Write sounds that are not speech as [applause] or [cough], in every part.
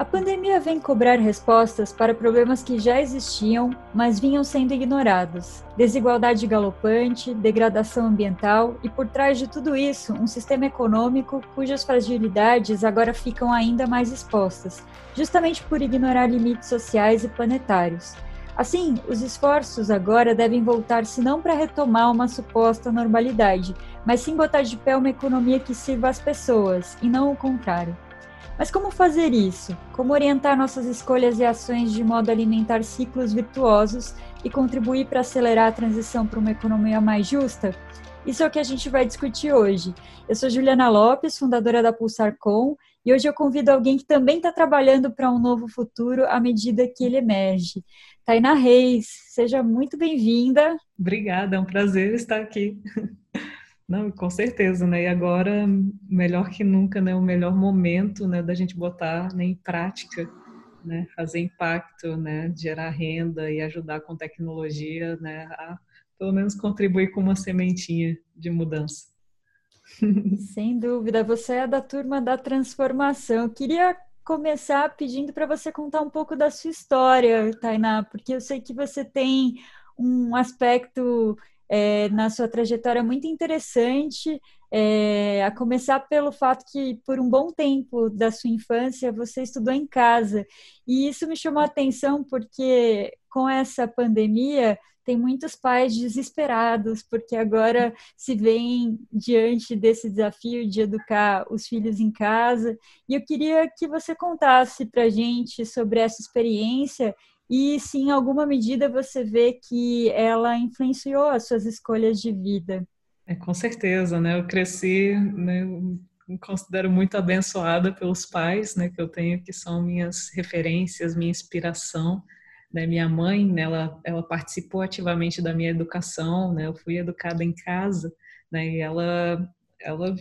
A pandemia vem cobrar respostas para problemas que já existiam, mas vinham sendo ignorados. Desigualdade galopante, degradação ambiental e, por trás de tudo isso, um sistema econômico cujas fragilidades agora ficam ainda mais expostas, justamente por ignorar limites sociais e planetários. Assim, os esforços agora devem voltar-se não para retomar uma suposta normalidade, mas sim botar de pé uma economia que sirva às pessoas, e não o contrário. Mas como fazer isso? Como orientar nossas escolhas e ações de modo a alimentar ciclos virtuosos e contribuir para acelerar a transição para uma economia mais justa? Isso é o que a gente vai discutir hoje. Eu sou Juliana Lopes, fundadora da Pulsar.com, e hoje eu convido alguém que também está trabalhando para um novo futuro à medida que ele emerge. Tainá Reis, seja muito bem-vinda. Obrigada, é um prazer estar aqui. Não, com certeza, né? E agora, melhor que nunca, né? O melhor momento, né? Da gente botar né, em prática, né? Fazer impacto, né? Gerar renda e ajudar com tecnologia, né? A pelo menos contribuir com uma sementinha de mudança. [laughs] Sem dúvida, você é da turma da transformação. Queria começar pedindo para você contar um pouco da sua história, Tainá, porque eu sei que você tem um aspecto é, na sua trajetória muito interessante, é, a começar pelo fato que, por um bom tempo da sua infância, você estudou em casa. E isso me chamou a atenção porque, com essa pandemia, tem muitos pais desesperados, porque agora se veem diante desse desafio de educar os filhos em casa. E eu queria que você contasse para gente sobre essa experiência e se em alguma medida você vê que ela influenciou as suas escolhas de vida. É, com certeza, né? Eu cresci, né, me considero muito abençoada pelos pais, né, que eu tenho, que são minhas referências, minha inspiração. Né, minha mãe, né, ela, ela participou ativamente da minha educação, né, eu fui educada em casa, né, e ela, ela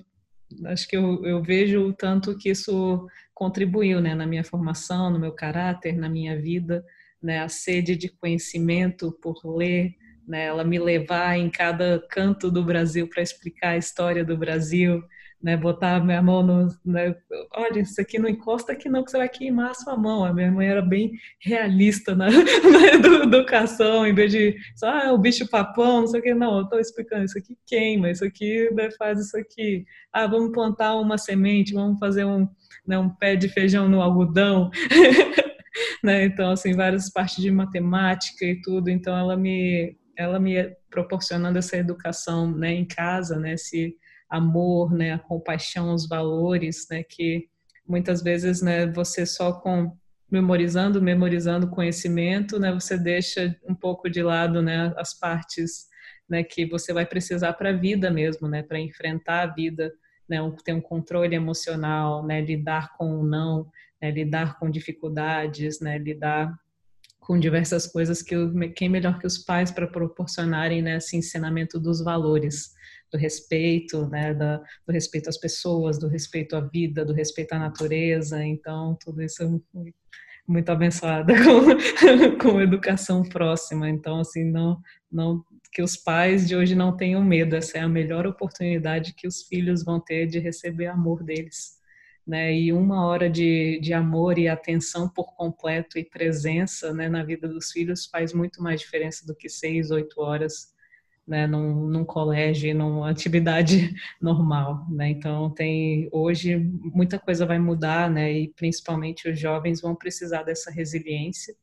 acho que eu, eu vejo o tanto que isso contribuiu, né, na minha formação, no meu caráter, na minha vida, né, a sede de conhecimento por ler, né, ela me levar em cada canto do Brasil para explicar a história do Brasil, né, botar minha mão no, né, olha, isso aqui não encosta aqui não, que você vai queimar a sua mão. A minha mãe era bem realista na, [laughs] na educação, em vez de, só, ah, o bicho papão, não sei o que, não, eu estou explicando, isso aqui queima, isso aqui né, faz isso aqui. Ah, vamos plantar uma semente, vamos fazer um, né, um pé de feijão no algodão. [laughs] né? Então, assim, várias partes de matemática e tudo. Então, ela me, ela me proporcionando essa educação, né, em casa, né, esse amor, né, a compaixão, os valores, né, que muitas vezes, né, você só com memorizando, memorizando conhecimento, né, você deixa um pouco de lado, né, as partes, né, que você vai precisar para a vida mesmo, né, para enfrentar a vida, né, ter um controle emocional, né, lidar com o não, né, lidar com dificuldades, né, lidar com diversas coisas que quem melhor que os pais para proporcionarem né, esse ensinamento dos valores, do respeito, né, da, do respeito às pessoas, do respeito à vida, do respeito à natureza. Então, tudo isso é muito abençoada [laughs] com, com educação próxima. Então, assim, não, não que os pais de hoje não tenham medo. Essa é a melhor oportunidade que os filhos vão ter de receber amor deles né? E uma hora de, de amor e atenção por completo e presença, né, na vida dos filhos faz muito mais diferença do que seis, oito horas, né, num, num colégio, numa [laughs] atividade normal, né? Então tem hoje muita coisa vai mudar, né? E principalmente os jovens vão precisar dessa resiliência,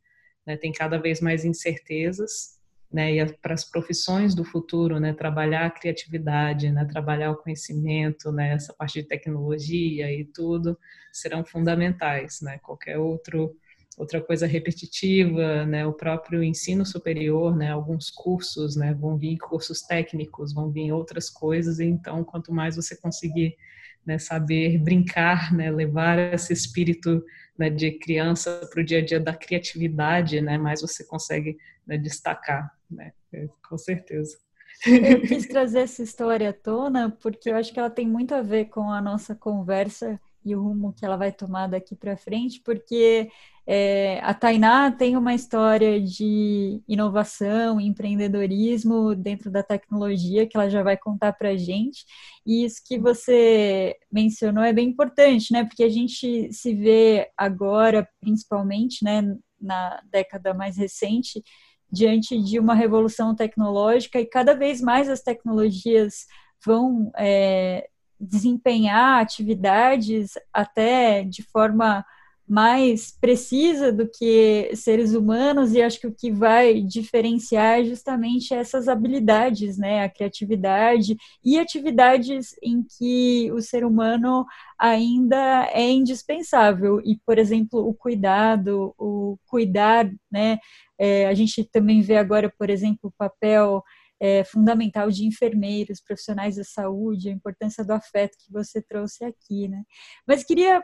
né? Tem cada vez mais incertezas né, e para as profissões do futuro, né, trabalhar a criatividade, né, trabalhar o conhecimento, né, essa parte de tecnologia e tudo serão fundamentais, né, qualquer outro outra coisa repetitiva, né, o próprio ensino superior, né, alguns cursos, né, vão vir cursos técnicos, vão vir outras coisas, então quanto mais você conseguir né, saber brincar, né, levar esse espírito né, de criança para o dia a dia da criatividade, né, mais você consegue né, destacar, né, é, com certeza. Eu [laughs] quis trazer essa história à tona porque eu acho que ela tem muito a ver com a nossa conversa e o rumo que ela vai tomar daqui para frente, porque é, a Tainá tem uma história de inovação, empreendedorismo dentro da tecnologia que ela já vai contar para gente. E isso que você mencionou é bem importante, né? Porque a gente se vê agora, principalmente, né, na década mais recente, diante de uma revolução tecnológica e cada vez mais as tecnologias vão é, desempenhar atividades até de forma mais precisa do que seres humanos e acho que o que vai diferenciar é justamente essas habilidades, né, a criatividade e atividades em que o ser humano ainda é indispensável. E, por exemplo, o cuidado, o cuidar, né, é, a gente também vê agora, por exemplo, o papel é, fundamental de enfermeiros, profissionais da saúde, a importância do afeto que você trouxe aqui, né? Mas queria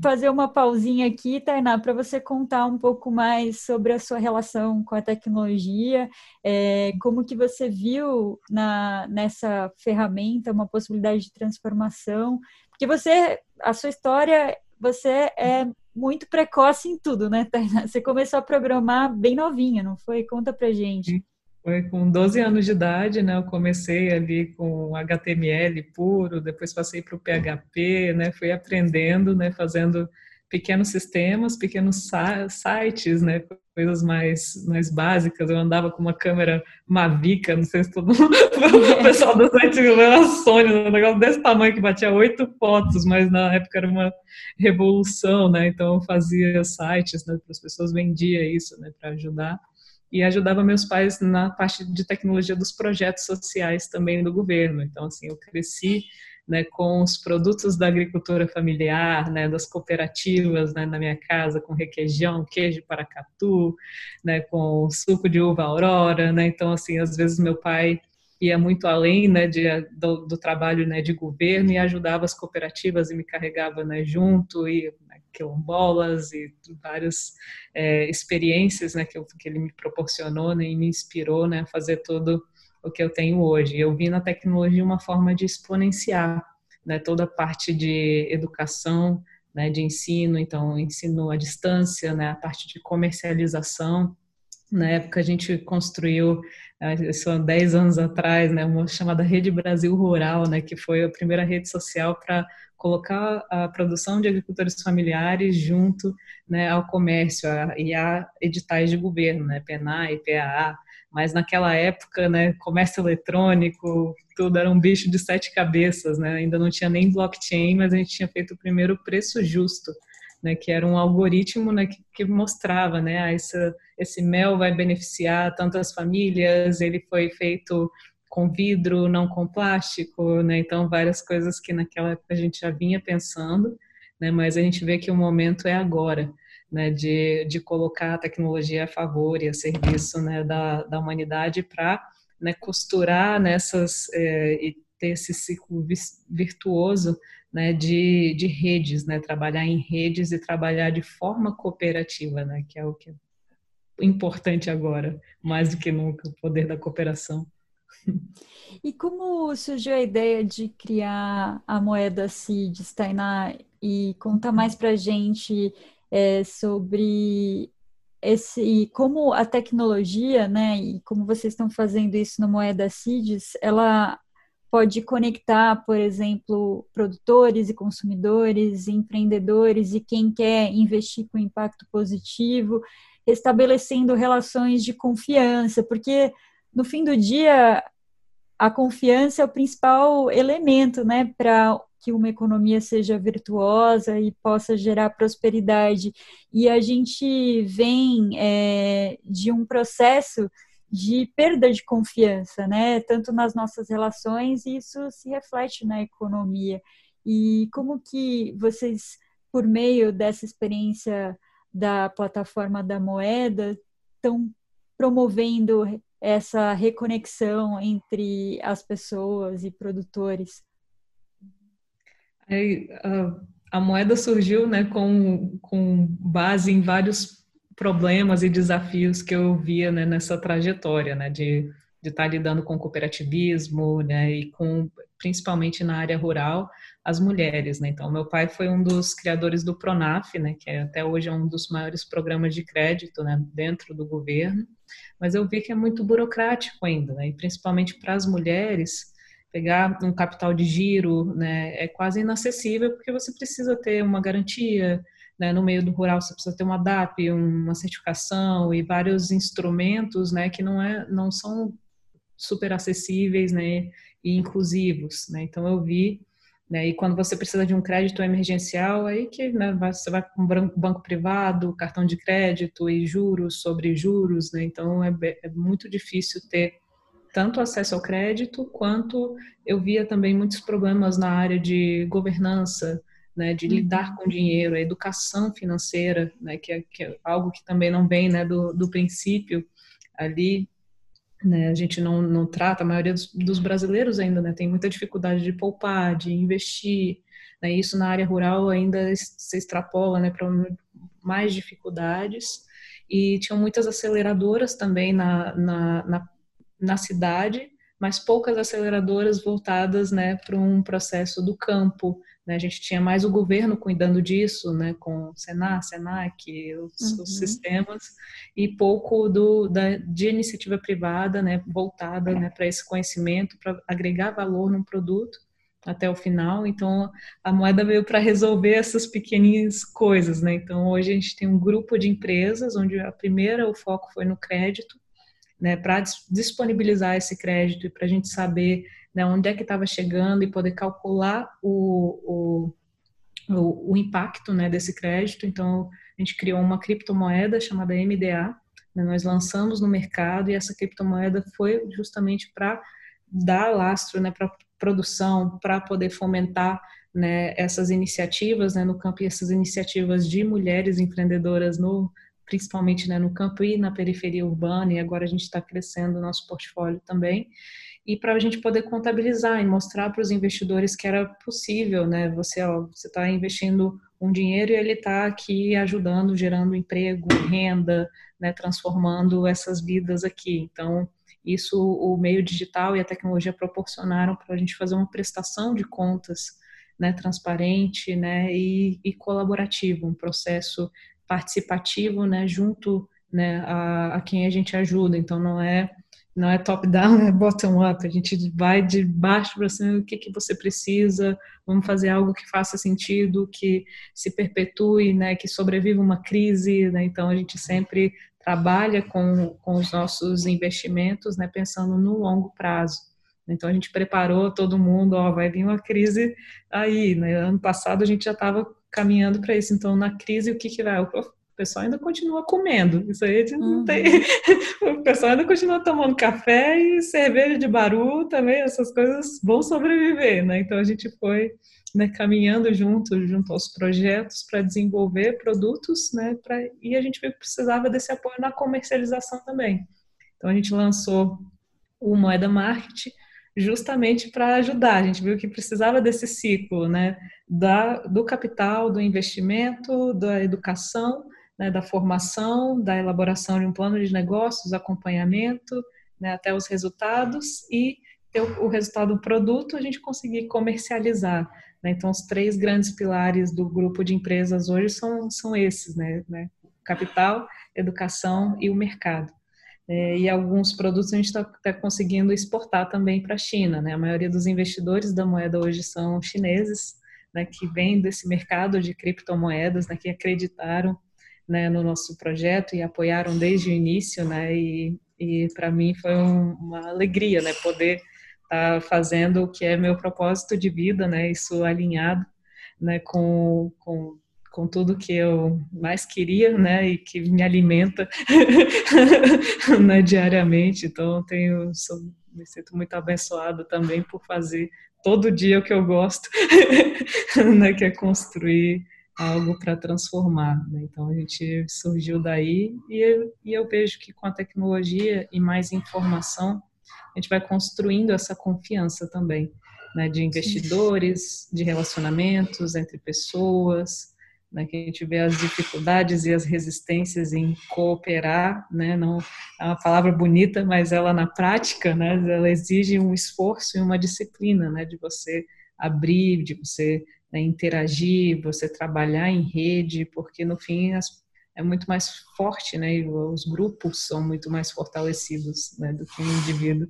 fazer uma pausinha aqui, Tainá, para você contar um pouco mais sobre a sua relação com a tecnologia, é, como que você viu na, nessa ferramenta uma possibilidade de transformação, porque você, a sua história, você é muito precoce em tudo, né, Tainá? Você começou a programar bem novinha, não foi? Conta pra gente. Foi com 12 anos de idade, né? Eu comecei ali com HTML puro, depois passei para o PHP, né? Fui aprendendo, né? Fazendo pequenos sistemas, pequenos sites, né? Coisas mais, mais básicas. Eu andava com uma câmera Mavica, não sei se todo mundo, [laughs] o pessoal das antigas era Sony, um negócio desse tamanho que batia oito fotos, mas na época era uma revolução, né? Então eu fazia sites, né? Para as pessoas vendia isso, né? Para ajudar e ajudava meus pais na parte de tecnologia dos projetos sociais também do governo. Então, assim, eu cresci né, com os produtos da agricultura familiar, né, das cooperativas né, na minha casa, com requeijão, queijo paracatu, né, com suco de uva aurora, né, então assim, às vezes meu pai ia muito além né, de, do, do, trabalho né, de governo e ajudava as cooperativas e me carregava né, junto e né, quilombolas e várias é, experiências né, que, eu, que, ele me proporcionou né, e me inspirou né, a fazer tudo o que eu tenho hoje. Eu vi na tecnologia uma forma de exponenciar né, toda a parte de educação, né, de ensino, então ensino à distância, né, a parte de comercialização, na época a gente construiu, isso há 10 anos atrás, né, uma chamada Rede Brasil Rural, né, que foi a primeira rede social para colocar a produção de agricultores familiares junto né, ao comércio a, e a editais de governo, né, PAA. Mas naquela época, né, comércio eletrônico, tudo era um bicho de sete cabeças, né, ainda não tinha nem blockchain, mas a gente tinha feito o primeiro preço justo né, que era um algoritmo né, que, que, mostrava, né, ah, esse mel vai beneficiar tantas famílias, ele foi feito com vidro, não com plástico, né, então várias coisas que naquela época a gente já vinha pensando, né, mas a gente vê que o momento é agora, né, de, de colocar a tecnologia a favor e a serviço né, da, da humanidade para né, costurar nessas é, e ter esse ciclo virtuoso né, de, de redes, né, trabalhar em redes e trabalhar de forma cooperativa, né, que é o que é importante agora, mais do que nunca, o poder da cooperação. [laughs] E como surgiu a ideia de criar a moeda CIDS, Tainá? E conta mais para a gente é, sobre esse como a tecnologia, né, e como vocês estão fazendo isso no Moeda CIDS, ela pode conectar, por exemplo, produtores e consumidores, empreendedores e quem quer investir com impacto positivo, estabelecendo relações de confiança, porque no fim do dia a confiança é o principal elemento, né, para que uma economia seja virtuosa e possa gerar prosperidade. E a gente vem é, de um processo de perda de confiança, né? Tanto nas nossas relações, e isso se reflete na economia. E como que vocês, por meio dessa experiência da plataforma da moeda, estão promovendo essa reconexão entre as pessoas e produtores? A, a moeda surgiu né, com, com base em vários problemas e desafios que eu via né, nessa trajetória, né, de de estar lidando com cooperativismo, né, e com principalmente na área rural, as mulheres, né? Então, meu pai foi um dos criadores do Pronaf, né? Que é, até hoje é um dos maiores programas de crédito, né? Dentro do governo. Mas eu vi que é muito burocrático ainda, né? E principalmente para as mulheres, pegar um capital de giro, né? É quase inacessível porque você precisa ter uma garantia, né, no meio do rural você precisa ter uma DAP, uma certificação e vários instrumentos, né, que não é, não são super acessíveis, né, e inclusivos, né. Então eu vi, né, e quando você precisa de um crédito emergencial, aí que né, você vai com um banco privado, cartão de crédito e juros sobre juros, né. Então é, é muito difícil ter tanto acesso ao crédito quanto eu via também muitos problemas na área de governança, né, de lidar uhum. com dinheiro, a educação financeira, né, que, é, que é algo que também não vem né, do, do princípio ali, né, a gente não, não trata, a maioria dos, dos brasileiros ainda né, tem muita dificuldade de poupar, de investir, né, isso na área rural ainda se extrapola né, para mais dificuldades, e tinham muitas aceleradoras também na, na, na, na cidade, mas poucas aceleradoras voltadas né, para um processo do campo, né? A gente tinha mais o governo cuidando disso, né, com o Senar, Senac, os, uhum. os sistemas, e pouco do, da, de iniciativa privada né, voltada né, para esse conhecimento, para agregar valor num produto até o final. Então, a moeda veio para resolver essas pequenas coisas. Né? Então, hoje a gente tem um grupo de empresas, onde a primeira, o foco foi no crédito, né, para disponibilizar esse crédito e para a gente saber né, onde é que estava chegando e poder calcular o, o, o, impacto né, desse crédito. Então, a gente criou uma criptomoeda chamada MDA, né, nós lançamos no mercado e essa criptomoeda foi justamente para dar lastro né, para produção, para poder fomentar né, essas iniciativas né, no campo e essas iniciativas de mulheres empreendedoras no principalmente né, no campo e na periferia urbana, e agora a gente está crescendo o nosso portfólio também e para a gente poder contabilizar e mostrar para os investidores que era possível, né? Você está investindo um dinheiro e ele está aqui ajudando, gerando emprego, renda, né? Transformando essas vidas aqui. Então isso o meio digital e a tecnologia proporcionaram para a gente fazer uma prestação de contas, né? Transparente, né? E, e colaborativo, um processo participativo, né? Junto né, a, a quem a gente ajuda. Então não é não é top-down, [laughs] é bottom-up. A gente vai de baixo para cima, o que, que você precisa, vamos fazer algo que faça sentido, que se perpetue, né, que sobreviva uma crise. Né? Então, a gente sempre trabalha com, com os nossos investimentos, né, pensando no longo prazo. Então, a gente preparou todo mundo, ó, vai vir uma crise aí. Né? Ano passado, a gente já estava caminhando para isso. Então, na crise, o que, que vai? pessoal ainda continua comendo. Isso aí não tem. Uhum. [laughs] o pessoal ainda continua tomando café e cerveja de baru também, essas coisas vão sobreviver, né? Então a gente foi né, caminhando junto, junto aos projetos para desenvolver produtos, né? Pra, e a gente viu que precisava desse apoio na comercialização também. Então a gente lançou o Moeda Market justamente para ajudar. A gente viu que precisava desse ciclo, né? Da, do capital, do investimento, da educação né, da formação, da elaboração de um plano de negócios, acompanhamento, né, até os resultados e ter o, resultado do produto a gente conseguir comercializar. Né? Então, os três grandes pilares do grupo de empresas hoje são, são esses, né? né? Capital, educação e o mercado. É, e alguns produtos a gente está tá conseguindo exportar também para a China. Né? A maioria dos investidores da moeda hoje são chineses, né, que vêm desse mercado de criptomoedas, né, que acreditaram né, no nosso projeto e apoiaram desde o início, né, e, e para mim foi um, uma alegria, né, poder estar tá fazendo o que é meu propósito de vida, né, isso alinhado, né, com, com, com tudo que eu mais queria, né, e que me alimenta, [laughs] né, diariamente, então tenho, sou, me sinto muito abençoada também por fazer todo dia o que eu gosto, [laughs] né, que é construir algo para transformar. Né? Então a gente surgiu daí e, e eu vejo que com a tecnologia e mais informação a gente vai construindo essa confiança também, né? de investidores, de relacionamentos entre pessoas, né, que a gente vê as dificuldades e as resistências em cooperar, né, não é uma palavra bonita, mas ela na prática, né, ela exige um esforço e uma disciplina, né, de você abrir, de você né, interagir, você trabalhar em rede, porque no fim as, é muito mais forte, né, e os grupos são muito mais fortalecidos, né, do que o indivíduo.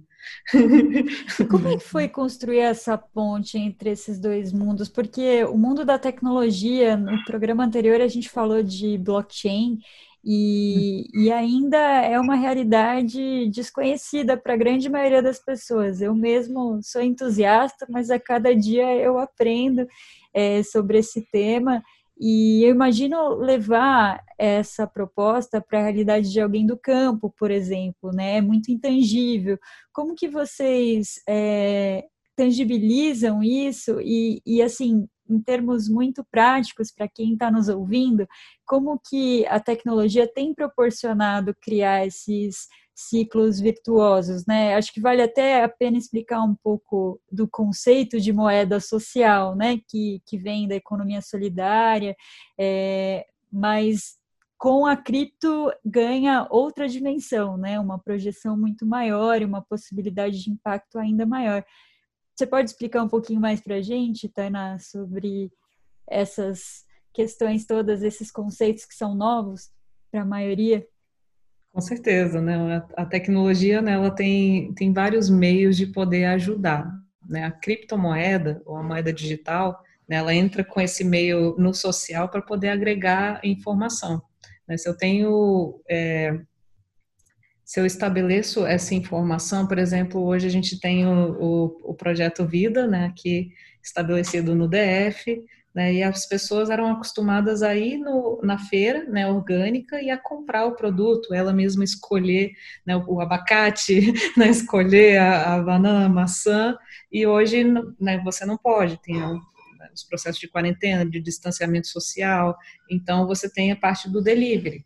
Como é que foi construir essa ponte entre esses dois mundos? Porque o mundo da tecnologia, no programa anterior a gente falou de blockchain e, e ainda é uma realidade desconhecida para a grande maioria das pessoas. Eu mesmo sou entusiasta, mas a cada dia eu aprendo é, sobre esse tema. E eu imagino levar essa proposta para a realidade de alguém do campo, por exemplo, né? É muito intangível. Como que vocês é, tangibilizam isso e, e, assim, em termos muito práticos para quem está nos ouvindo, como que a tecnologia tem proporcionado criar esses ciclos virtuosos, né? Acho que vale até a pena explicar um pouco do conceito de moeda social, né? Que, que vem da economia solidária, é, mas com a cripto ganha outra dimensão, né? Uma projeção muito maior e uma possibilidade de impacto ainda maior. Você pode explicar um pouquinho mais para a gente, Tainá, sobre essas questões todas, esses conceitos que são novos para a maioria? Com certeza, né? A tecnologia, né, ela tem, tem vários meios de poder ajudar, né? A criptomoeda ou a moeda digital, né, ela entra com esse meio no social para poder agregar informação. Né? Se eu tenho, é, se eu estabeleço essa informação, por exemplo, hoje a gente tem o, o, o projeto Vida, né, aqui estabelecido no DF, né, e as pessoas eram acostumadas a ir no, na feira né, orgânica e a comprar o produto, ela mesma escolher né, o, abacate, [laughs] né, escolher a, a, banana, a maçã, e hoje né, você não pode, tem né, os processos de quarentena, de distanciamento social, então você tem a parte do delivery.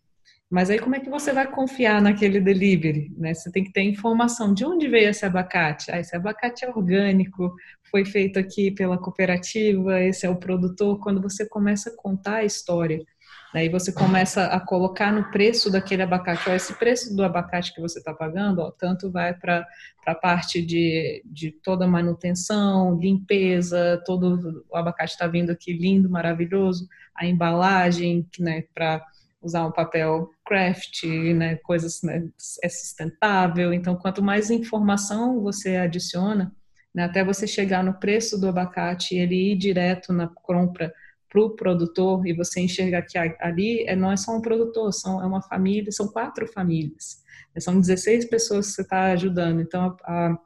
Mas aí como é que você vai confiar naquele delivery? Né? Você tem que ter informação de onde veio esse abacate. Ah, esse abacate é orgânico, foi feito aqui pela cooperativa, esse é o produtor. Quando você começa a contar a história, né, e você começa a colocar no preço daquele abacate, ó, esse preço do abacate que você está pagando, ó, tanto vai para a parte de, de toda manutenção, limpeza, todo o abacate está vindo aqui lindo, maravilhoso, a embalagem, né, para usar um papel craft, né, coisas né, é sustentável. Então, quanto mais informação você adiciona, né, até você chegar no preço do abacate ele ir direto na compra para o produtor e você enxergar que ali é, não é só um produtor, são, é uma família, são quatro famílias, né, são 16 pessoas que você está ajudando. Então, a,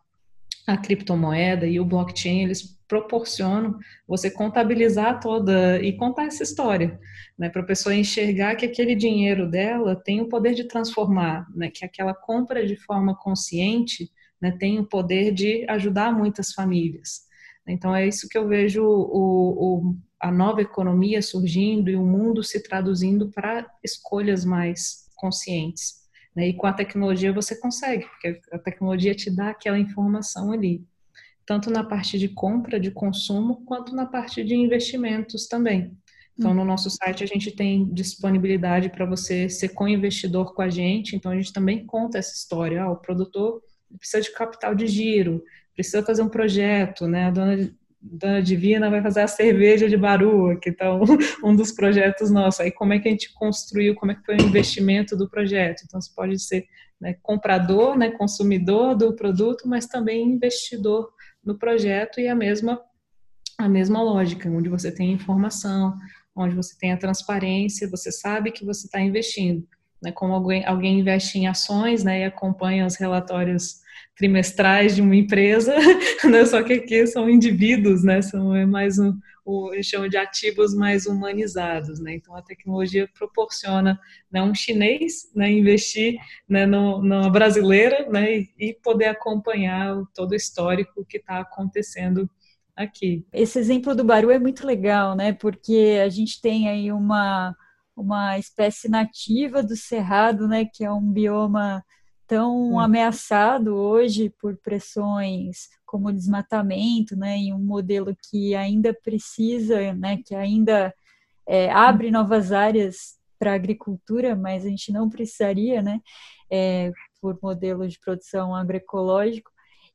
a criptomoeda e o blockchain, eles proporcionam você contabilizar toda e contar essa história, né, para a pessoa enxergar que aquele dinheiro dela tem o poder de transformar, né, que aquela compra de forma consciente né, tem o poder de ajudar muitas famílias. Então é isso que eu vejo o, o, a nova economia surgindo e o mundo se traduzindo para escolhas mais conscientes. Né? E com a tecnologia você consegue, porque a tecnologia te dá aquela informação ali, tanto na parte de compra, de consumo, quanto na parte de investimentos também. Então, no nosso site, a gente tem disponibilidade para você ser co-investidor com a gente. Então, a gente também conta essa história. Ah, o produtor precisa de capital de giro, precisa fazer um projeto, né? A dona Dona Divina vai fazer a cerveja de Barua, que está um, um, dos projetos nossos. Aí como é que a gente construiu, como é que foi o investimento do projeto? Então você pode ser né, comprador, né, consumidor do produto, mas também investidor no projeto e a mesma a mesma lógica, onde você tem informação, onde você tem a transparência, você sabe que você está investindo. Né, como alguém, alguém investe em ações né, e acompanha os relatórios trimestrais de uma empresa, [laughs] né? só que aqui são indivíduos, né? São é mais um, o eles de ativos mais humanizados, né? Então a tecnologia proporciona né, um chinês né, investir né, no, numa brasileira né, e poder acompanhar todo o histórico que está acontecendo aqui. Esse exemplo do Baru é muito legal, né? Porque a gente tem aí uma uma espécie nativa do cerrado, né? Que é um bioma tão hum. ameaçado hoje por pressões como desmatamento, né, e um modelo que ainda precisa, né, que ainda é, abre novas áreas para a agricultura, mas a gente não precisaria, né, é, por modelo de produção agroecológico.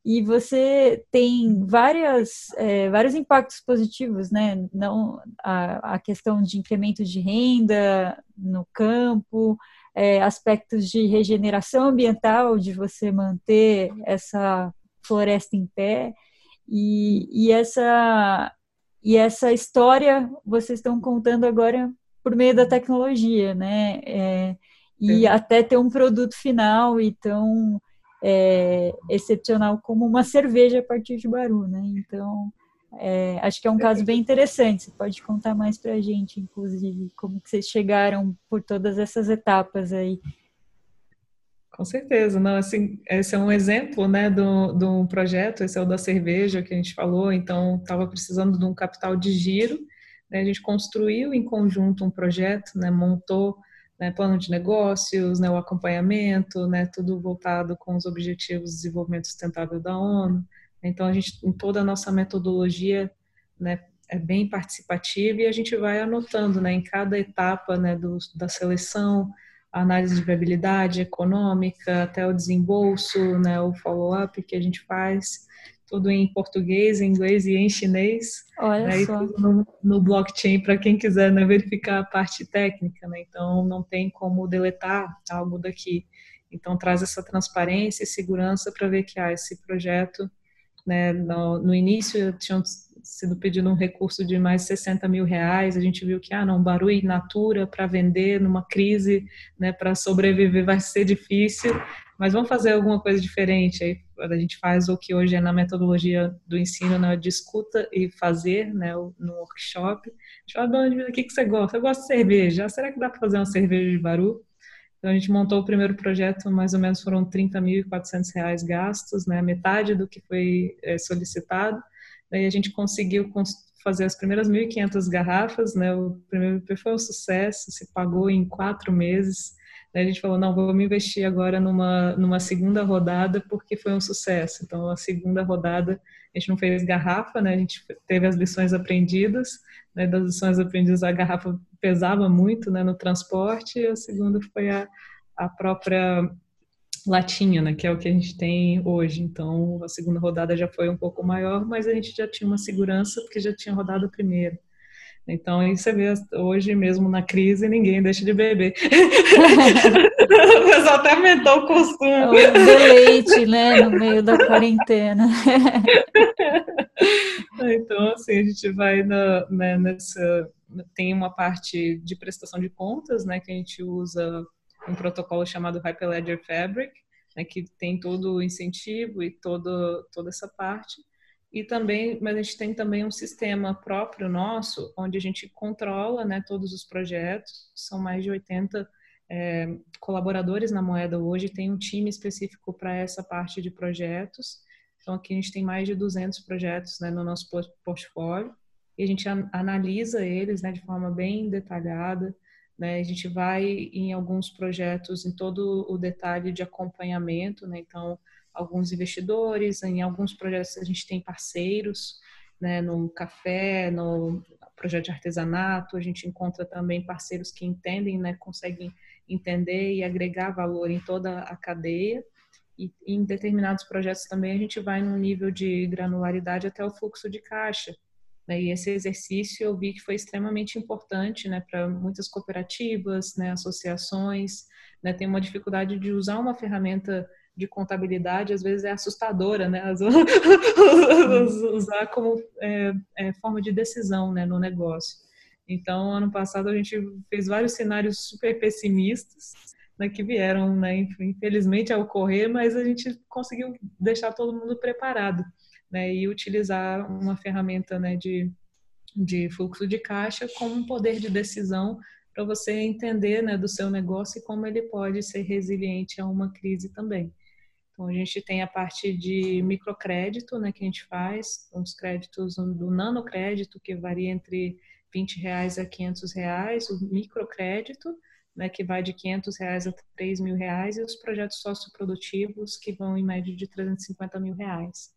E você tem várias, é, vários impactos positivos, né? Não a, a questão de incremento de renda no campo, é, aspectos de regeneração ambiental, de você manter essa floresta em pé, e, e essa e essa história vocês estão contando agora por meio da tecnologia, né? É, e é. até ter um produto final e tão é, excepcional como uma cerveja a partir de Baru, né? Então, é, acho que é um caso bem interessante. Você pode contar mais para a gente, inclusive, como que vocês chegaram por todas essas etapas aí. Com certeza, não, assim, esse é um exemplo, né, do, do projeto, esse é o da cerveja que a gente falou, então estava precisando de um capital de giro, né, a gente construiu em conjunto um projeto, né, montou né, plano de negócios, né, o acompanhamento, né, tudo voltado com os objetivos de desenvolvimento sustentável da ONU, então a gente, em toda a nossa metodologia, né, é bem participativa e a gente vai anotando, né, em cada etapa, né, do, da seleção, a análise de viabilidade econômica, até o desembolso, né, o follow-up que a gente faz, tudo em português, em inglês e em chinês. Olha né, só. No, no, blockchain para quem quiser né, verificar a parte técnica, né, então não tem como deletar algo daqui. Então traz essa transparência e segurança para ver que ah, esse projeto, né, no, no início tinha sido pedido um recurso de mais de 60 mil reais, a gente viu que, ah, não, Barui Natura para vender numa crise, né, para sobreviver vai ser difícil, mas vamos fazer alguma coisa diferente. Aí a gente faz o que hoje é na metodologia do ensino, na né, discuta e fazer, né, no workshop. A gente fala, o que, que você gosta? Eu gosto de cerveja. Será que dá para fazer uma cerveja de Baru? Então, a gente montou o primeiro projeto, mais ou menos foram 30.400 reais gastos, né, metade do que foi é, solicitado. Daí a gente conseguiu fazer as primeiras 1.500 garrafas, né? O primeiro EP foi um sucesso, se pagou em quatro meses. A gente falou, não, vamos investir agora numa, numa segunda rodada porque foi um sucesso. Então, a segunda rodada, a gente não fez garrafa, né? A gente teve as lições aprendidas, né? Das lições aprendidas, a garrafa pesava muito, né? No transporte. E a segunda foi a, a própria latinha, né, que é o que a gente tem hoje. Então, a segunda rodada já foi um pouco maior, mas a gente já tinha uma segurança porque já tinha rodado a primeira. Então, aí você vê hoje mesmo na crise, ninguém deixa de beber. [laughs] o pessoal até aumentou o costume. O deleite, né, no meio da quarentena. então, assim, a gente vai na, né, nessa... Tem uma parte de prestação de contas, né, que a gente usa um protocolo chamado Hyperledger Fabric, né, que tem todo o incentivo e todo, toda essa parte. E também, mas a gente tem também um sistema próprio nosso, onde a gente controla né, todos os projetos, são mais de 80 é, colaboradores na moeda hoje, tem um time específico para essa parte de projetos. Então, aqui a gente tem mais de 200 projetos né, no nosso portfólio, e a gente analisa eles né, de forma bem detalhada, né? A gente vai em alguns projetos em todo o detalhe de acompanhamento, né? então alguns investidores, em alguns projetos a gente tem parceiros, né? no café, no projeto de artesanato, a gente encontra também parceiros que entendem, né? conseguem entender e agregar valor em toda a cadeia. E em determinados projetos também a gente vai num nível de granularidade até o fluxo de caixa. Né? E esse exercício eu vi que foi extremamente importante né, para muitas cooperativas, né, associações. Né, tem uma dificuldade de usar uma ferramenta de contabilidade, às vezes é assustadora, né? [laughs] usar como é, é, forma de decisão né, no negócio. Então, ano passado a gente fez vários cenários super pessimistas, né, que vieram, né, infelizmente, a ocorrer, mas a gente conseguiu deixar todo mundo preparado né, e utilizar uma ferramenta né, de, de fluxo de caixa como um poder de decisão para você entender né, do seu negócio e como ele pode ser resiliente a uma crise também. Então, a gente tem a parte de microcrédito, né, que a gente faz, os créditos do nanocrédito, que varia entre 20 reais a 500 reais, o microcrédito, né, que vai de 500 reais a 3 mil reais, e os projetos socioprodutivos, que vão em média de 350 mil reais.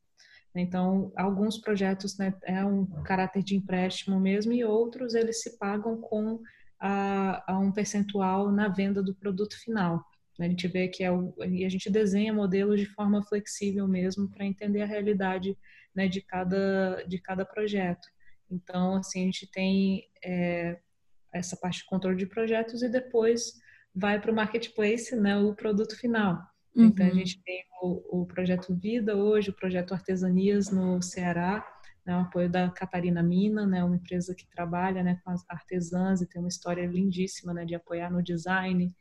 Então, alguns projetos né, é um caráter de empréstimo mesmo e outros eles se pagam com a, a um percentual na venda do produto final. A gente vê que é o, e a gente desenha modelos de forma flexível mesmo para entender a realidade né, de cada de cada projeto. Então, assim, a gente tem é, essa parte de controle de projetos e depois vai para o marketplace, né, o produto final. Uhum. Então, a uhum. gente tem o, o, projeto Vida hoje, o projeto Artesanias no Ceará, né, o apoio da Catarina Mina, né, uma empresa que trabalha né, com as artesãs e tem uma história lindíssima né, de apoiar no design,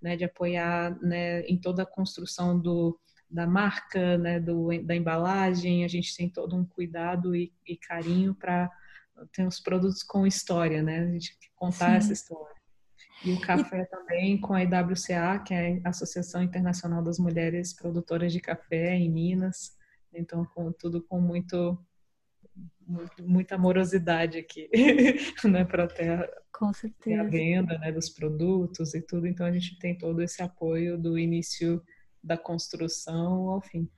né, de apoiar né, em toda a construção do, da marca, né, do, da embalagem. A gente tem todo um cuidado e, e carinho para ter os produtos com história, né? A gente contar Sim. essa história. E o café e... também com a IWCA, que é a Associação Internacional das Mulheres Produtoras de Café em Minas. Então, com tudo com muito muita amorosidade aqui, [laughs] né, para ter, ter, a venda né, dos produtos e tudo. Então a gente tem todo esse apoio do início da construção ao fim.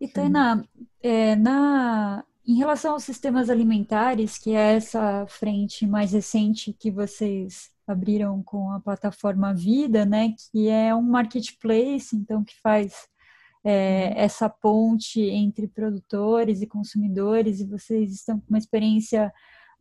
E Tainá, é, na, em relação aos sistemas alimentares, que é essa frente mais recente que vocês abriram com a plataforma Vida, né, que é um marketplace, então que faz é, uhum. essa ponte entre produtores e consumidores, e vocês estão com uma experiência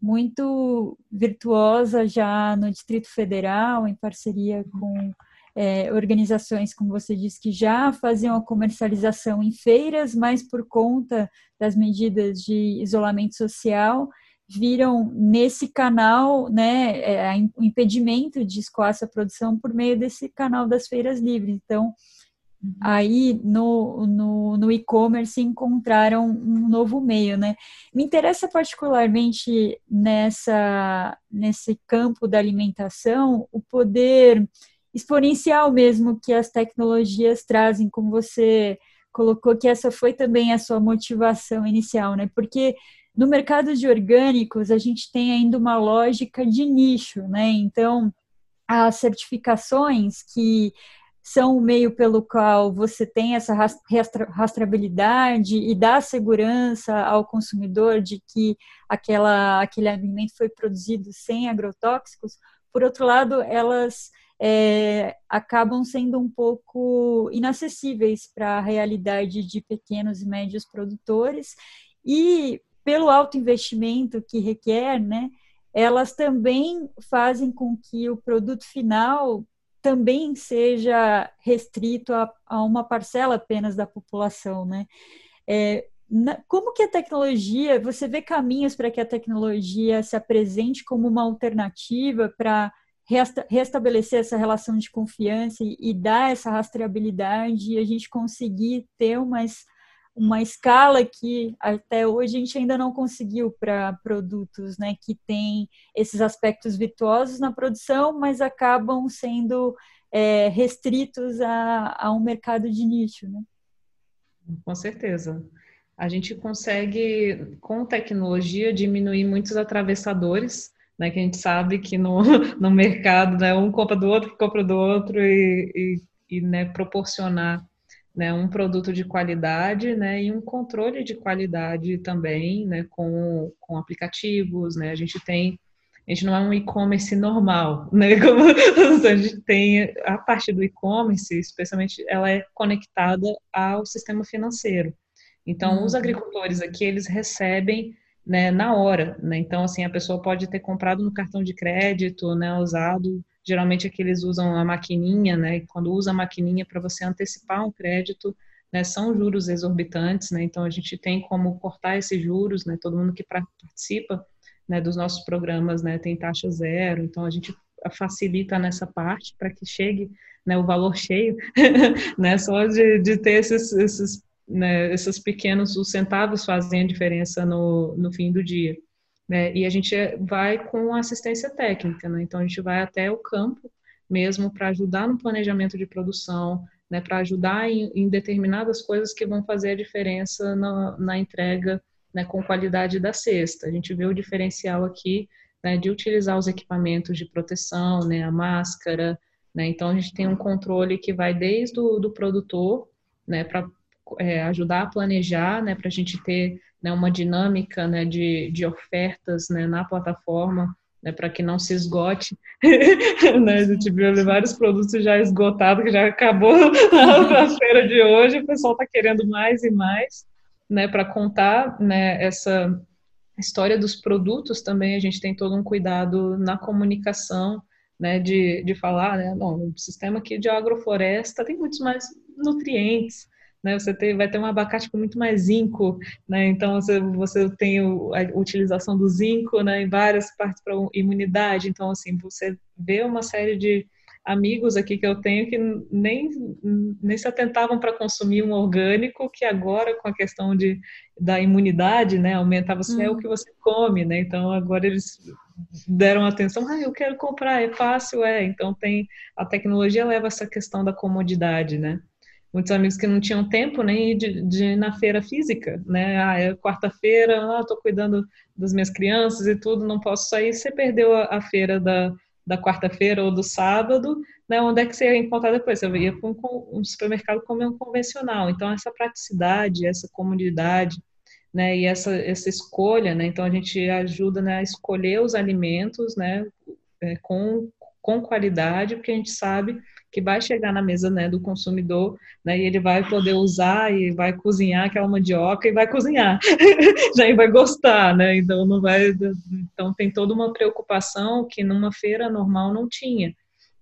muito virtuosa já no Distrito Federal, em parceria com é, organizações, como você disse, que já faziam a comercialização em feiras, mas por conta das medidas de isolamento social, viram nesse canal né, é, o impedimento de escoar essa produção por meio desse canal das feiras livres. Então, Uhum. aí no, no, no e-commerce encontraram um novo meio, né? Me interessa particularmente nessa, nesse campo da alimentação o poder exponencial mesmo que as tecnologias trazem, como você colocou que essa foi também a sua motivação inicial, né? Porque no mercado de orgânicos a gente tem ainda uma lógica de nicho, né? Então as certificações que são o meio pelo qual você tem essa rastreabilidade e dá segurança ao consumidor de que aquela, aquele alimento foi produzido sem agrotóxicos. Por outro lado, elas é, acabam sendo um pouco inacessíveis para a realidade de pequenos e médios produtores e pelo alto investimento que requer, né, elas também fazem com que o produto final também seja restrito a, a uma parcela apenas da população, né? É, na, como que a tecnologia, você vê caminhos para que a tecnologia se apresente como uma alternativa para resta, restabelecer essa relação de confiança e, e dar essa rastreabilidade e a gente conseguir ter umas uma escala que até hoje a gente ainda não conseguiu para produtos né, que têm esses aspectos virtuosos na produção, mas acabam sendo é, restritos a, a, um mercado de nicho. Né? Com certeza. A gente consegue, com tecnologia, diminuir muitos atravessadores, né, que a gente sabe que no, [laughs] no mercado, né, um compra do outro, compra do outro, e, e, e né, proporcionar né, um produto de qualidade, né, e um controle de qualidade também, né, com, com aplicativos, né, a gente tem, a gente não é um e-commerce normal, [laughs] né, como [laughs] a gente tem, a parte do e-commerce, especialmente, ela é conectada ao sistema financeiro, então, uhum. os agricultores aqui, eles recebem né, na hora, né, então, assim, a pessoa pode ter comprado no cartão de crédito, né, usado geralmente é que eles usam a maquininha, né? E quando usa a maquininha para você antecipar um crédito, né, são juros exorbitantes, né? Então a gente tem como cortar esses juros, né? Todo mundo que participa, né, dos nossos programas, né, tem taxa zero. Então a gente facilita nessa parte para que chegue, né, o valor cheio, [laughs] né? Só de, de ter esses, esses, né, esses pequenos, os centavos fazem a diferença no, no fim do dia. Né? E a gente vai com assistência técnica, né? então a gente vai até o campo mesmo para ajudar no planejamento de produção, né? para ajudar em, em, determinadas coisas que vão fazer a diferença na, na entrega né? com qualidade da cesta. A gente vê o diferencial aqui né? de utilizar os equipamentos de proteção, né? a máscara, então a gente tem um controle que vai desde o do produtor, para é, ajudar a planejar, para a gente ter né, uma dinâmica né, de, de ofertas né, na plataforma, né, para que não se esgote. [laughs] né, a gente viu vários produtos já esgotados, que já acabou [laughs] a feira de hoje, o pessoal está querendo mais e mais, né, para contar né, essa história dos produtos também, a gente tem todo um cuidado na comunicação, né, de, de falar, né, bom, o sistema aqui de agrofloresta tem muitos mais nutrientes, né, você tem, vai ter um abacate com muito mais zinco, né, então você, você tem o, a utilização do zinco, né, em várias partes para imunidade, então, assim, você vê uma série de amigos aqui que eu tenho que nem, nem se atentavam para consumir um orgânico, que agora, com a questão de, da imunidade, né, aumentar, você hum. é o uhum. que você come, né, então agora eles deram atenção, ah, eu quero comprar, é fácil, é, então tem, a tecnologia leva essa questão da comodidade, né, muitos amigos que não tinham tempo nem de, de ir na feira física, né? Ah, é quarta-feira, ah, estou cuidando das minhas crianças e tudo, não posso sair. Você perdeu a, a feira da, da quarta-feira ou do sábado, né, onde é que você ia encontrar depois? Você ia para um, um supermercado como um convencional. Então, essa praticidade, essa comunidade, né, e essa, essa escolha, né, então a gente ajuda né, a escolher os alimentos, né, é, com, com qualidade, porque a gente sabe que vai chegar na mesa né, do consumidor, né, e ele vai poder usar e vai cozinhar aquela mandioca e vai cozinhar, [laughs] né, e vai gostar, né, então não vai, então tem toda uma preocupação que numa feira normal não tinha,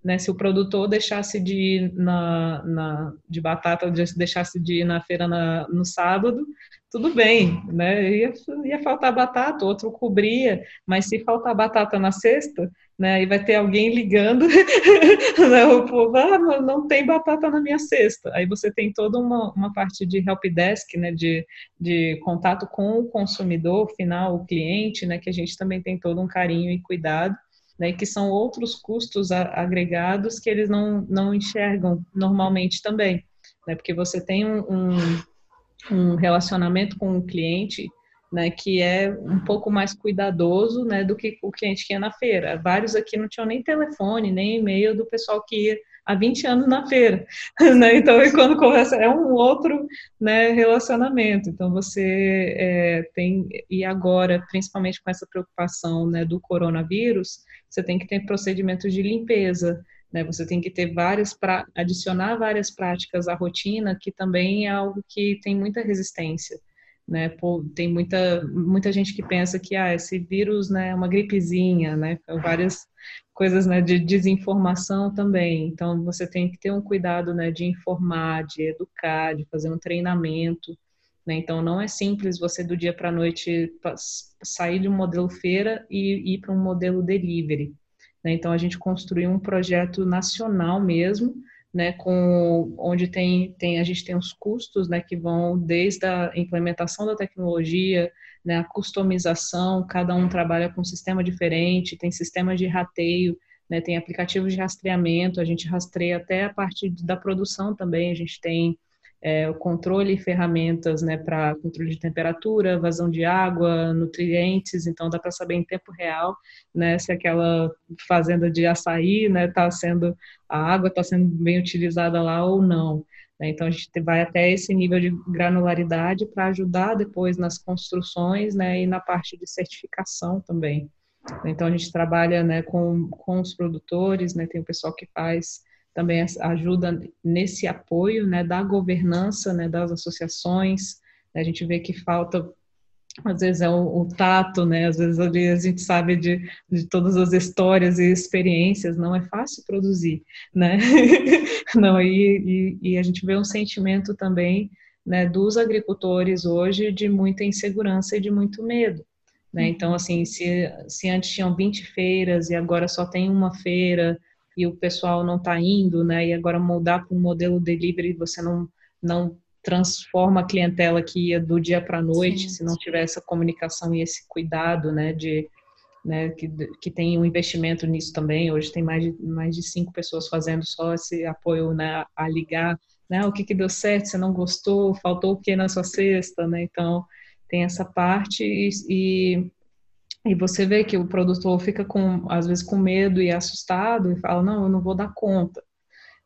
né, se o produtor deixasse de ir na, na de batata, deixasse de ir na feira na, no sábado, tudo bem, né, ia, ia faltar batata, outro cobria, mas se faltar batata na sexta, né? E vai ter alguém ligando, [laughs] né? o povo, ah, não tem batata na minha cesta. Aí você tem toda uma, uma parte de help desk, né? De, de contato com o consumidor final, o cliente, né? Que a gente também tem todo um carinho e cuidado, né? Que são outros custos agregados que eles não, não enxergam normalmente também, né? Porque você tem um, um, um relacionamento com o cliente né, que é um pouco mais cuidadoso, né, do que o que ia na feira. Vários aqui não tinham nem telefone, nem e-mail do pessoal que ia há 20 anos na feira, [laughs] né, então quando começa, é um outro, né, relacionamento, então você é, tem, e agora, principalmente com essa preocupação, né, do coronavírus, você tem que ter procedimentos de limpeza, né, você tem que ter várias, pra, adicionar várias práticas à rotina, que também é algo que tem muita resistência, né? Pô, tem muita, muita gente que pensa que ah, esse vírus né, é uma gripezinha, né? Várias coisas né, de desinformação também. Então, você tem que ter um cuidado né, de informar, de educar, de fazer um treinamento. Né? Então, não é simples você do dia para a noite sair de um modelo feira e ir para um modelo delivery. Né? Então, a gente construiu um projeto nacional mesmo, né, com onde tem, tem a gente tem os custos, né, que vão desde a implementação da tecnologia, né, a customização, cada um trabalha com um sistema diferente, tem sistema de rateio, né, tem aplicativos de rastreamento, a gente rastreia até a parte da produção também, a gente tem é, o controle e ferramentas né, para controle de temperatura, vazão de água, nutrientes, então dá para saber em tempo real né, se aquela fazenda de açaí né, tá sendo, a água está sendo bem utilizada lá ou não. Né. Então a gente vai até esse nível de granularidade para ajudar depois nas construções né, e na parte de certificação também. Então a gente trabalha né, com, com os produtores, né, tem o pessoal que faz também ajuda nesse apoio né, da governança né, das associações. A gente vê que falta, às vezes, é o, o tato, né? às vezes ali a gente sabe de, de todas as histórias e experiências, não é fácil produzir. Né? [laughs] não, e, e, e a gente vê um sentimento também né, dos agricultores hoje de muita insegurança e de muito medo. Né? Então, assim, se, se antes tinham 20 feiras e agora só tem uma feira, e o pessoal não está indo, né? E agora mudar para um modelo delivery, você não, não transforma a clientela que ia do dia para a noite, sim, se não tiver essa comunicação e esse cuidado, né? De, né, que, que tem um investimento nisso também. Hoje tem mais de, mais de cinco pessoas fazendo só esse apoio né, a ligar, né, o que, que deu certo, você não gostou, faltou o que na sua cesta, né? Então, tem essa parte e, e e você vê que o produtor fica com, às vezes, com medo e assustado e fala, não, eu não vou dar conta.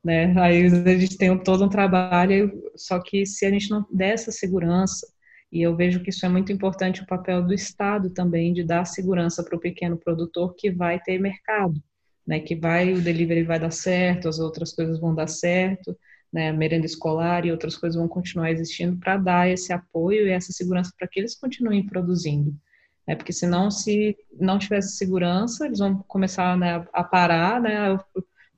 né? Aí a gente tem todo um trabalho, só que se a gente não der essa segurança, e eu vejo que isso é muito importante o papel do Estado também de dar segurança para o pequeno produtor que vai ter mercado, né? Que vai o delivery vai dar certo, as outras coisas vão dar certo, né? A merenda escolar e outras coisas vão continuar existindo para dar esse apoio e essa segurança para que eles continuem produzindo. Né? Porque senão, se não tivesse segurança, eles vão começar né, a parar, né? Eu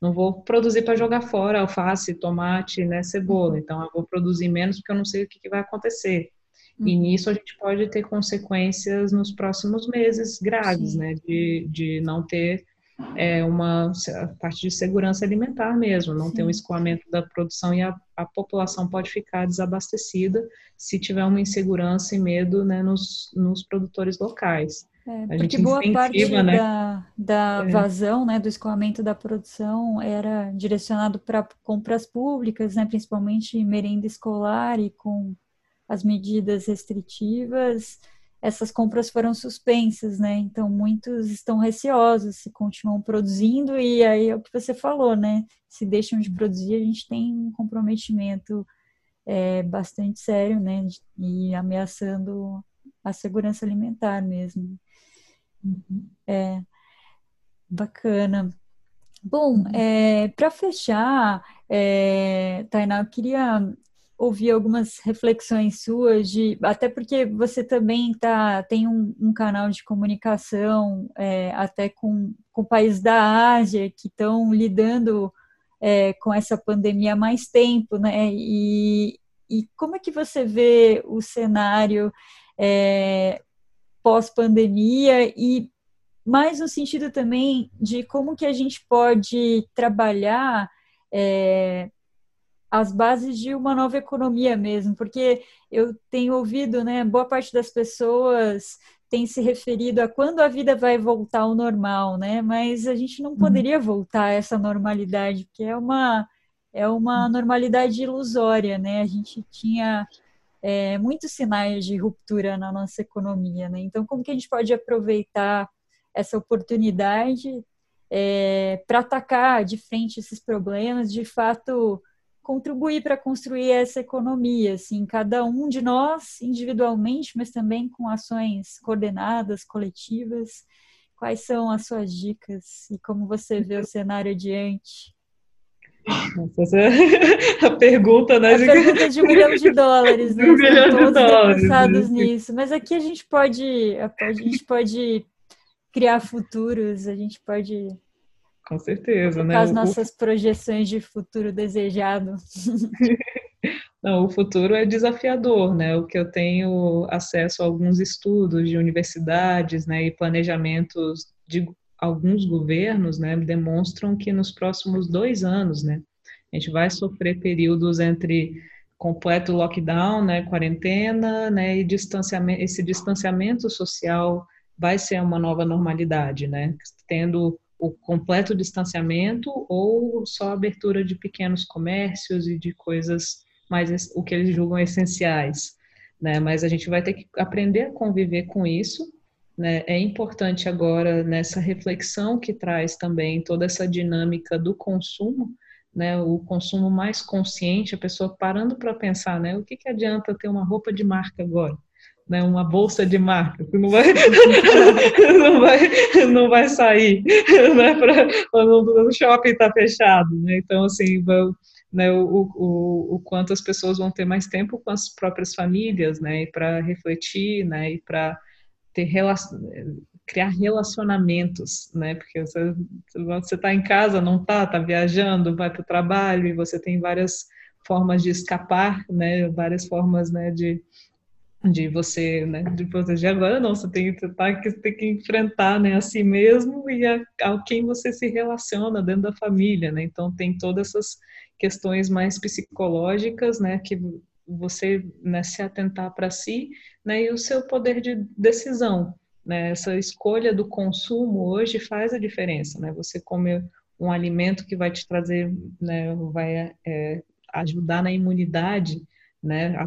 não vou produzir para jogar fora alface, tomate, né, cebola. Uhum. Então, eu vou produzir menos porque eu não sei o que, que vai acontecer. E uhum. nisso a gente pode ter consequências nos próximos meses graves, Sim. né? De, de não ter é, uma parte de segurança alimentar mesmo, não Sim. ter um escoamento da produção e a, a, população pode ficar desabastecida se tiver uma insegurança e medo né, nos, nos produtores locais. É, a porque boa parte né? da, da é. vazão, né, do escoamento da produção era direcionado para compras públicas, né, principalmente merenda escolar e com as medidas restritivas, essas compras foram suspensas, né? Então muitos estão receosos se continuam produzindo e aí é o que você falou, né? Se deixam de produzir, a gente tem um comprometimento é, bastante sério, né? E ameaçando a segurança alimentar mesmo. Uhum. É bacana. Bom, uhum. é, para fechar, é, Tainá, eu queria ouvir algumas reflexões suas de até porque você também tá tem um, um canal de comunicação é, até com, com países da Ásia que estão lidando é, com essa pandemia há mais tempo, né? E, e como é que você vê o cenário é, pós-pandemia e mais no sentido também de como que a gente pode trabalhar é, as bases de uma nova economia mesmo, porque eu tenho ouvido, né, boa parte das pessoas tem se referido a quando a vida vai voltar ao normal, né? Mas a gente não uhum. poderia voltar a essa normalidade, porque é uma é uma normalidade ilusória, né? A gente tinha é, muitos sinais de ruptura na nossa economia, né? Então, como que a gente pode aproveitar essa oportunidade é, para atacar de frente esses problemas, de fato contribuir para construir essa economia, assim, cada um de nós individualmente, mas também com ações coordenadas, coletivas. Quais são as suas dicas e como você vê o cenário adiante? Nossa, a pergunta, né? A pergunta de um milhão de dólares, né? Um milhão todos de dólares. Pensados né? nisso. Mas aqui a gente pode, a gente pode criar futuros, a gente pode com certeza, né? As nossas o... projeções de futuro desejado. [laughs] Não, o futuro é desafiador, né? O que eu tenho acesso a alguns estudos de universidades, né, e planejamentos de alguns governos, né, demonstram que nos próximos dois anos, né, a gente vai sofrer períodos entre completo lockdown, né, quarentena, né, e distanciamento, esse distanciamento social vai ser uma nova normalidade, né, tendo o completo distanciamento ou só abertura de pequenos comércios e de coisas mais o que eles julgam essenciais, né? Mas a gente vai ter que aprender a conviver com isso, né? É importante agora nessa reflexão que traz também toda essa dinâmica do consumo, né? O consumo mais consciente, a pessoa parando para pensar, né? O que que adianta ter uma roupa de marca agora? Né, uma bolsa de marca, que não vai, [laughs] não vai, não vai sair, né, pra, o shopping está fechado, né, então, assim, né, o, o, o quanto as pessoas vão ter mais tempo com as próprias famílias, né, para refletir, né, e para ter relação, criar relacionamentos, né, porque você você está em casa, não está, está viajando, vai para o trabalho e você tem várias formas de escapar, né, várias formas, né, de de você, né, de proteger agora não, você tem que tá, tem que enfrentar, né, a si mesmo e a, a quem você se relaciona dentro da família, né? Então tem todas essas questões mais psicológicas, né, que você né, se atentar para si, né, e o seu poder de decisão, né? Essa escolha do consumo hoje faz a diferença, né? Você comer um alimento que vai te trazer, né, vai é, ajudar na imunidade, né, a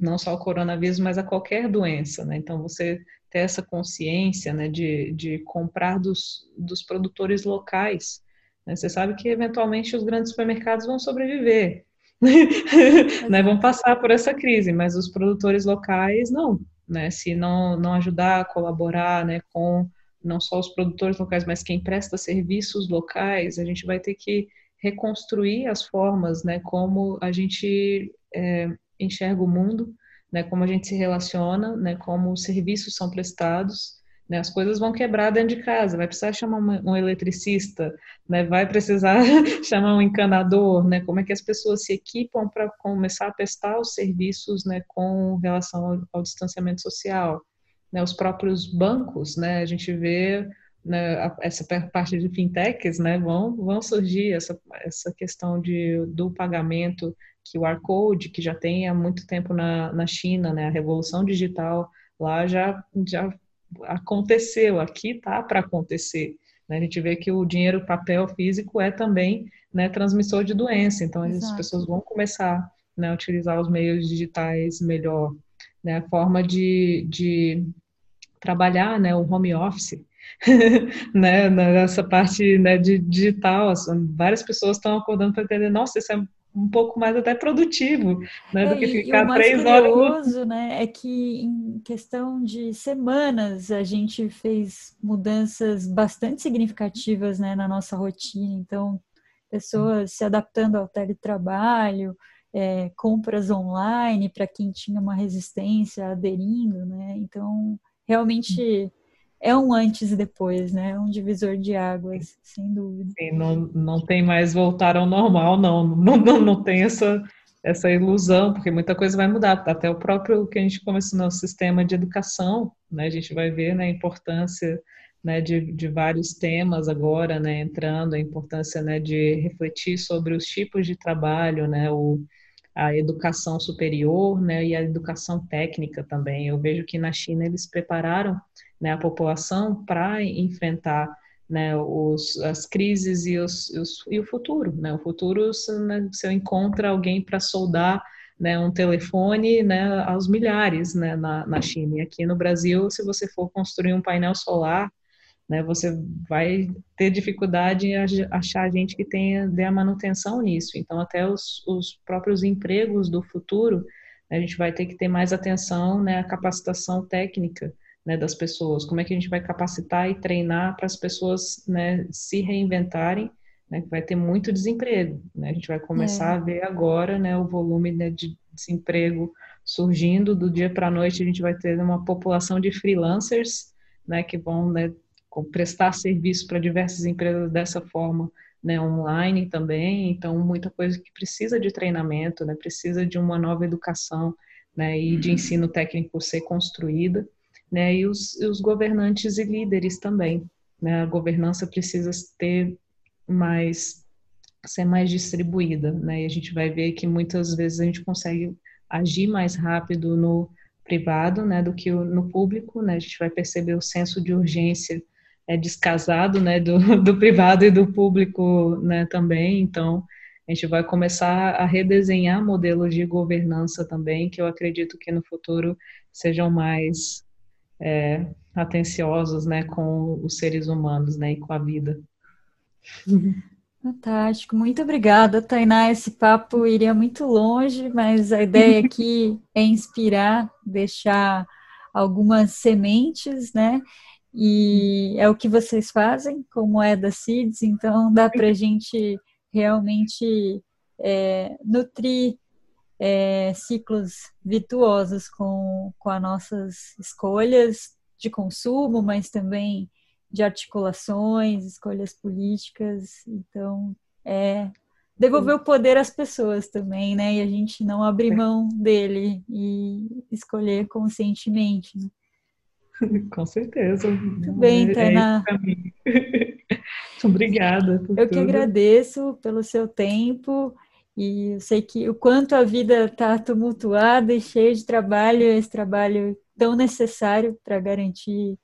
não só o coronavírus, mas a qualquer doença, né? Então, você ter essa consciência, né, de, de comprar dos, dos produtores locais, Né? Você sabe que eventualmente os grandes supermercados vão sobreviver, [laughs] né? vão passar por essa crise, mas os produtores locais não. Né? Se não, não ajudar a colaborar né, com não só os produtores locais, mas quem presta serviços locais, a gente vai ter que reconstruir as formas, né, como a gente é, enxerga o mundo, né, como a gente se relaciona, né, como os serviços são prestados, né, as coisas vão quebrar dentro de casa, vai precisar chamar um eletricista, né, vai precisar [laughs] chamar um encanador, né, como é que as pessoas se equipam para começar a prestar os serviços, né, com relação ao, ao distanciamento social, né, os próprios bancos, né, a gente vê né, essa parte de fintechs, né, vão, vão surgir essa, essa questão de, do pagamento, que o R-Code, que já tem há muito tempo na, na China, né, a revolução digital lá já, já aconteceu, aqui tá para acontecer. Né, a gente vê que o dinheiro papel físico é também né, transmissor de doença, então Exato. as pessoas vão começar né, a utilizar os meios digitais melhor né, a forma de, de trabalhar, né, o home office, [laughs] né, nessa parte né, de digital, várias pessoas estão acordando para entender, nossa, isso é um pouco mais até produtivo, né, é, do que ficar e o três horas. No... né, é que em questão de semanas a gente fez mudanças bastante significativas, né, na nossa rotina. Então, pessoas se adaptando ao teletrabalho, é, compras online para quem tinha uma resistência aderindo, né? Então, realmente é um antes e depois, né? É um divisor de águas, sem dúvida. Sim, não, não tem mais voltar ao normal, não. [laughs] Não, não, não tem essa, essa ilusão, porque muita coisa vai mudar. Até o próprio que a gente começou no sistema de educação, né? A gente vai ver né, a importância né, de, de vários temas agora, né? Entrando, a importância né, de refletir sobre os tipos de trabalho, né? O, a educação superior né, e a educação técnica também. Eu vejo que na China eles prepararam né, a população para enfrentar né, os, as crises e, os, os, e o futuro. Né? O futuro, se, né, se eu encontro alguém para soldar né, um telefone né, aos milhares né, na, na China. E aqui no Brasil, se você for construir um painel solar, né, você vai ter dificuldade em achar gente que tenha dê a manutenção nisso. Então, até os, os próprios empregos do futuro, né, a gente vai ter que ter mais atenção né, à capacitação técnica né, das pessoas. Como é que a gente vai capacitar e treinar para as pessoas né, se reinventarem? Né, vai ter muito desemprego. Né, a gente vai começar é. a ver agora né, o volume né, de desemprego surgindo do dia para a noite. A gente vai ter uma população de freelancers né, que vão né, prestar serviço para diversas empresas dessa forma, né, online também, então muita coisa que precisa de treinamento, né, precisa de uma nova educação, né, e de uhum. ensino técnico ser construída, né, e os, os governantes e líderes também, né, a governança precisa ter mais, ser mais distribuída, né, e a gente vai ver que muitas vezes a gente consegue agir mais rápido no privado, né, do que no público, né, a gente vai perceber o senso de urgência é descasado, né, do, [laughs] do privado e do público, né, também. Então, a gente vai começar a redesenhar modelos de governança também, que eu acredito que no futuro sejam mais é, atenciosos, né, com os seres humanos, né, e com a vida. Fantástico, muito obrigada, Tainá. Esse papo iria muito longe, mas a ideia aqui [laughs] é inspirar, deixar algumas sementes, né? E é o que vocês fazem como é da CIDS, então dá para a gente realmente é, nutrir é, ciclos virtuosos com, com as nossas escolhas de consumo, mas também de articulações, escolhas políticas. Então, é devolver o poder às pessoas também, né? E a gente não abrir mão dele e escolher conscientemente. Né? [laughs] Com certeza. Muito bem, Tana. É [laughs] Obrigada. Eu tudo. que agradeço pelo seu tempo e eu sei que o quanto a vida está tumultuada e cheia de trabalho, esse trabalho tão necessário para garantir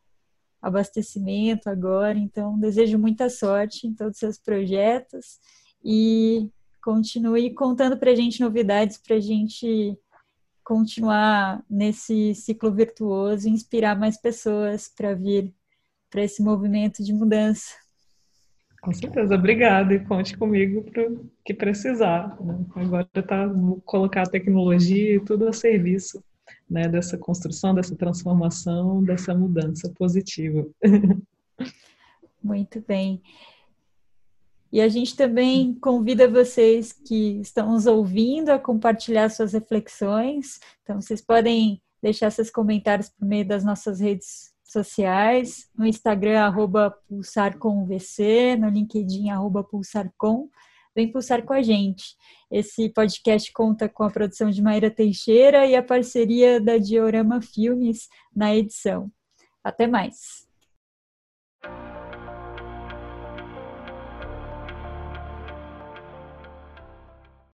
abastecimento agora. Então, desejo muita sorte em todos os seus projetos e continue contando para a gente novidades para a gente continuar nesse ciclo virtuoso inspirar mais pessoas para vir para esse movimento de mudança. Com certeza, obrigada e conte comigo para o que precisar. Né? Agora está colocar a tecnologia e tudo a serviço né, dessa construção, dessa transformação, dessa mudança positiva. [laughs] Muito bem. E a gente também convida vocês que estão nos ouvindo a compartilhar suas reflexões. Então, vocês podem deixar seus comentários por meio das nossas redes sociais, no Instagram, arroba pulsarcomvc, no LinkedIn, arroba pulsarcom. Vem pulsar com a gente. Esse podcast conta com a produção de Maíra Teixeira e a parceria da Diorama Filmes na edição. Até mais!